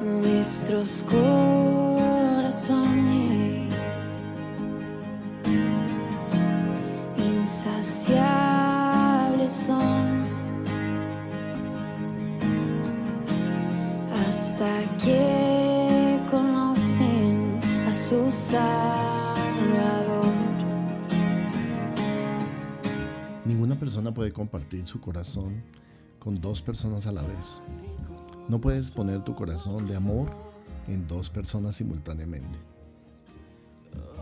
nuestros corazones insaciables son hasta que conocen a su Salvador. Ninguna persona puede compartir su corazón con dos personas a la vez. No puedes poner tu corazón de amor en dos personas simultáneamente.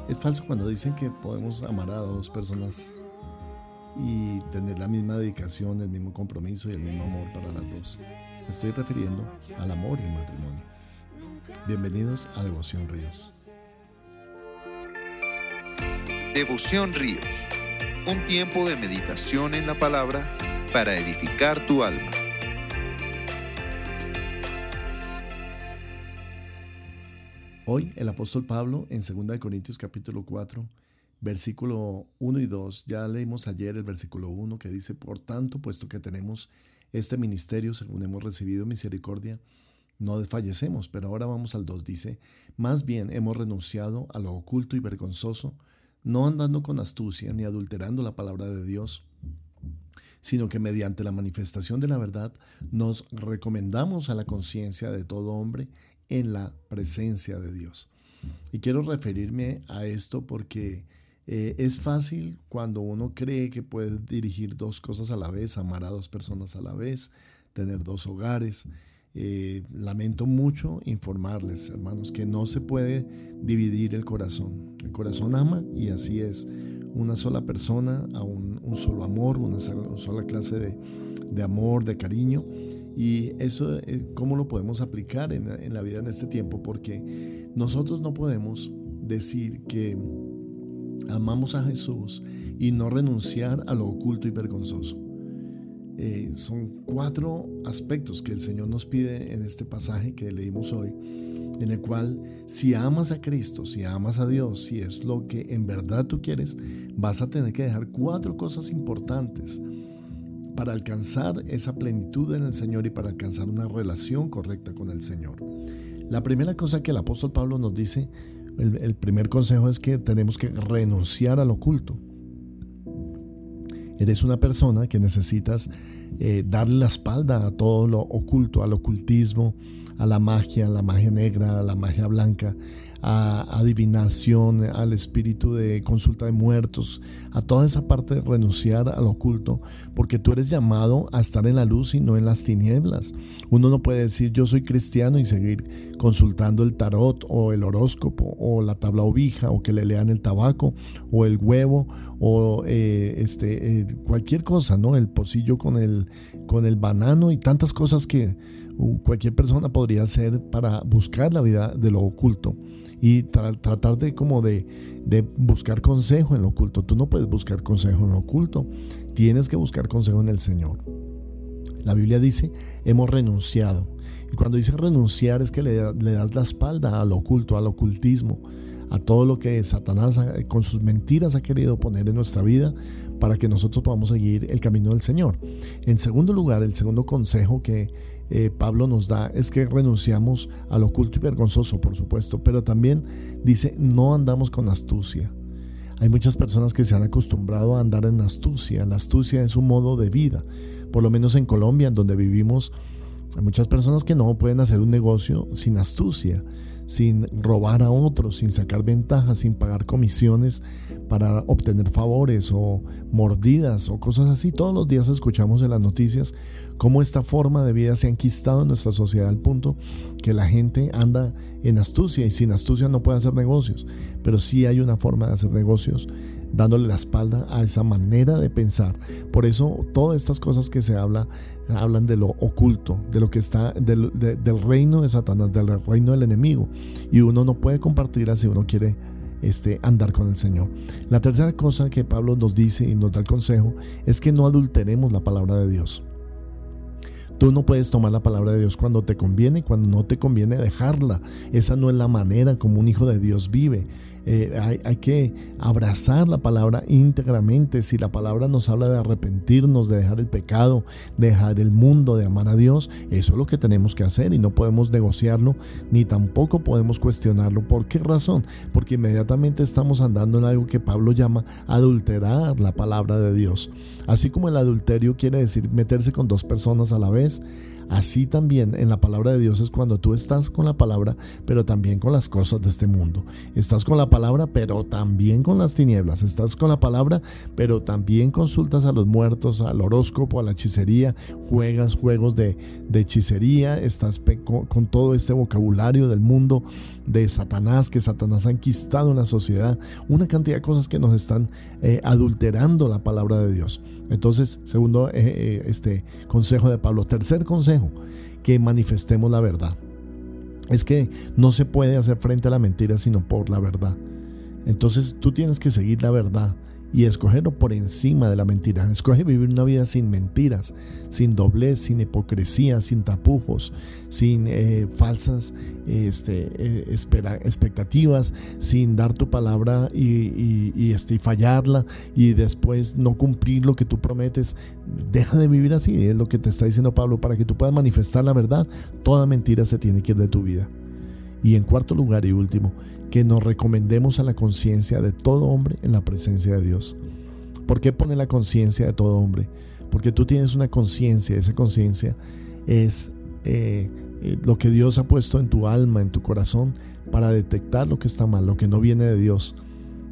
Es falso cuando dicen que podemos amar a dos personas y tener la misma dedicación, el mismo compromiso y el mismo amor para las dos. Me estoy refiriendo al amor y el matrimonio. Bienvenidos a Devoción Ríos. Devoción Ríos. Un tiempo de meditación en la palabra para edificar tu alma. Hoy el apóstol Pablo en 2 Corintios capítulo 4, versículo 1 y 2, ya leímos ayer el versículo 1 que dice, por tanto, puesto que tenemos este ministerio según hemos recibido misericordia, no desfallecemos, pero ahora vamos al 2, dice, más bien hemos renunciado a lo oculto y vergonzoso, no andando con astucia ni adulterando la palabra de Dios, sino que mediante la manifestación de la verdad nos recomendamos a la conciencia de todo hombre en la presencia de Dios. Y quiero referirme a esto porque eh, es fácil cuando uno cree que puede dirigir dos cosas a la vez, amar a dos personas a la vez, tener dos hogares. Eh, lamento mucho informarles, hermanos, que no se puede dividir el corazón. El corazón ama y así es. Una sola persona, a un, solo amor, una sola, clase de, de amor, de cariño y eso, eh, ¿cómo lo podemos aplicar en, la vida en este tiempo? Porque nosotros no podemos decir que amamos a Jesús y no renunciar a lo oculto y vergonzoso. Eh, son cuatro aspectos que el Señor nos pide en este pasaje que leímos hoy, en el cual si amas a Cristo, si amas a Dios, si es lo que en verdad tú quieres, vas a tener que dejar cuatro cosas importantes para alcanzar esa plenitud en el Señor y para alcanzar una relación correcta con el Señor. La primera cosa que el apóstol Pablo nos dice, el, primer consejo es que tenemos que renunciar al oculto. Eres una persona que necesitas eh, darle la espalda a todo lo oculto, al ocultismo, a la magia, a la magia negra, a la magia blanca, a adivinación, al espíritu de consulta de muertos, a toda esa parte de renunciar al oculto, porque tú eres llamado a estar en la luz y no en las tinieblas. Uno no puede decir yo soy cristiano y seguir consultando el tarot o el horóscopo o la tabla ovija o que le lean el tabaco o el huevo o eh, este, eh, cualquier cosa, ¿no? El pocillo con el, con el banano y tantas cosas que cualquier persona podría hacer para buscar la vida de lo oculto y tratar de como de, de, buscar consejo en lo oculto. Tú no puedes buscar consejo en lo oculto, tienes que buscar consejo en el Señor. La Biblia dice, hemos renunciado. Y cuando dice renunciar es que le, das la espalda a lo oculto, al ocultismo, a todo lo que Satanás con sus mentiras ha querido poner en nuestra vida para que nosotros podamos seguir el camino del Señor. En segundo lugar, el segundo consejo que eh, Pablo nos da es que renunciamos al oculto y vergonzoso, por supuesto, pero también dice, no andamos con astucia. Hay muchas personas que se han acostumbrado a andar en astucia. La astucia es un modo de vida. Por lo menos en Colombia, en donde vivimos, hay muchas personas que no pueden hacer un negocio sin astucia sin robar a otros, sin sacar ventajas, sin pagar comisiones para obtener favores o mordidas o cosas así. Todos los días escuchamos en las noticias cómo esta forma de vida se ha enquistado en nuestra sociedad al punto que la gente anda en astucia y sin astucia no puede hacer negocios. Pero sí hay una forma de hacer negocios dándole la espalda a esa manera de pensar. Por eso todas estas cosas que se habla hablan de lo oculto, de lo que está del, reino de Satanás, del reino del enemigo. Y uno no puede compartir si uno quiere este, andar con el Señor. La tercera cosa que Pablo nos dice y nos da el consejo es que no adulteremos la palabra de Dios. Tú no puedes tomar la palabra de Dios cuando te conviene cuando no te conviene dejarla. Esa no es la manera como un hijo de Dios vive. Eh, hay, que abrazar la palabra íntegramente. Si la palabra nos habla de arrepentirnos, de dejar el pecado, de dejar el mundo, de amar a Dios, eso es lo que tenemos que hacer y no podemos negociarlo ni tampoco podemos cuestionarlo. ¿Por qué razón? Porque inmediatamente estamos andando en algo que Pablo llama adulterar la palabra de Dios. Así como el adulterio quiere decir meterse con dos personas a la vez, Yeah. Así también en la palabra de Dios es cuando tú estás con la palabra, pero también con las cosas de este mundo. Estás con la palabra, pero también con las tinieblas. Estás con la palabra, pero también consultas a los muertos, al horóscopo, a la hechicería, juegas juegos de, hechicería, estás con, todo este vocabulario del mundo de Satanás, que Satanás ha enquistado en la sociedad, una cantidad de cosas que nos están eh, adulterando la palabra de Dios. Entonces, segundo eh, eh, este consejo de Pablo. Tercer consejo que manifestemos la verdad. Es que no se puede hacer frente a la mentira sino por la verdad. Entonces tú tienes que seguir la verdad y escogerlo por encima de la mentira. Escoge vivir una vida sin mentiras, sin doblez, sin hipocresía, sin tapujos, sin eh, falsas este, eh, expectativas, sin dar tu palabra y, este, fallarla y después no cumplir lo que tú prometes. Deja de vivir así, es lo que te está diciendo Pablo, para que tú puedas manifestar la verdad. Toda mentira se tiene que ir de tu vida. Y en cuarto lugar y último, que nos recomendemos a la conciencia de todo hombre en la presencia de Dios. ¿Por qué pone la conciencia de todo hombre? Porque tú tienes una conciencia, esa conciencia es eh, eh, lo que Dios ha puesto en tu alma, en tu corazón, para detectar lo que está mal, lo que no viene de Dios,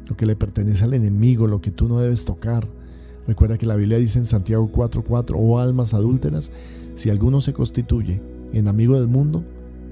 lo que le pertenece al enemigo, lo que tú no debes tocar. Recuerda que la Biblia dice en Santiago 4:4, oh almas adúlteras, si alguno se constituye en amigo del mundo,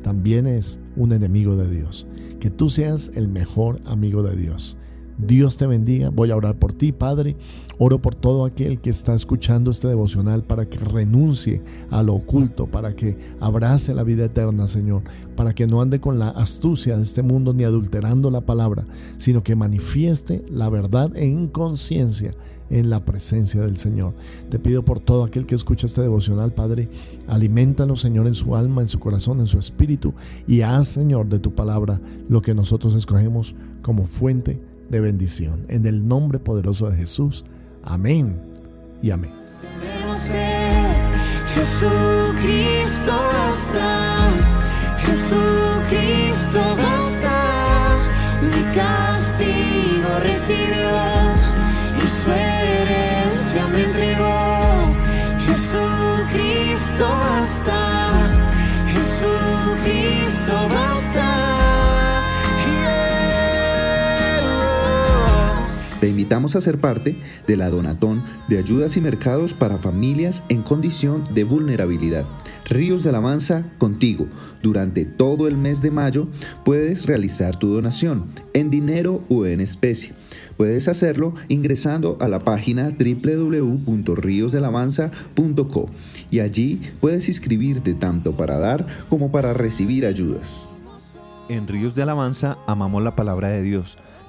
también es un enemigo de Dios. Que tú seas el mejor amigo de Dios. Dios te bendiga. Voy a orar por ti, Padre. Oro por todo aquel que está escuchando este devocional para que renuncie a lo oculto, para que abrace la vida eterna, Señor, para que no ande con la astucia de este mundo ni adulterando la palabra, sino que manifieste la verdad en conciencia en la presencia del Señor. Te pido por todo aquel que escucha este devocional, Padre, aliméntalo, Señor, en su alma, en su corazón, en su espíritu, y haz, Señor, de tu palabra lo que nosotros escogemos como fuente de bendición. En el nombre poderoso de Jesús. Amén y amén. A ser parte de la Donatón de ayudas y mercados para familias en condición de vulnerabilidad. Ríos de Alabanza contigo. Durante todo el mes de mayo puedes realizar tu donación en dinero o en especie. Puedes hacerlo ingresando a la página www.riosdelavanza.co y allí puedes inscribirte tanto para dar como para recibir ayudas. En Ríos de Alabanza amamos la palabra de Dios,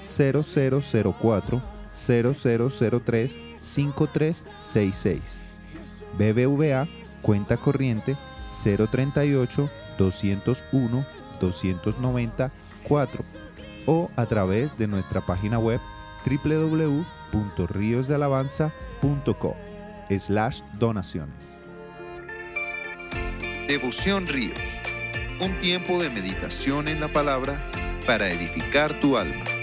0004 0003 5366. BBVA, cuenta corriente 038 201 294 o a través de nuestra página web www.riosdealabanza.co slash donaciones. Devoción Ríos, un tiempo de meditación en la palabra para edificar tu alma.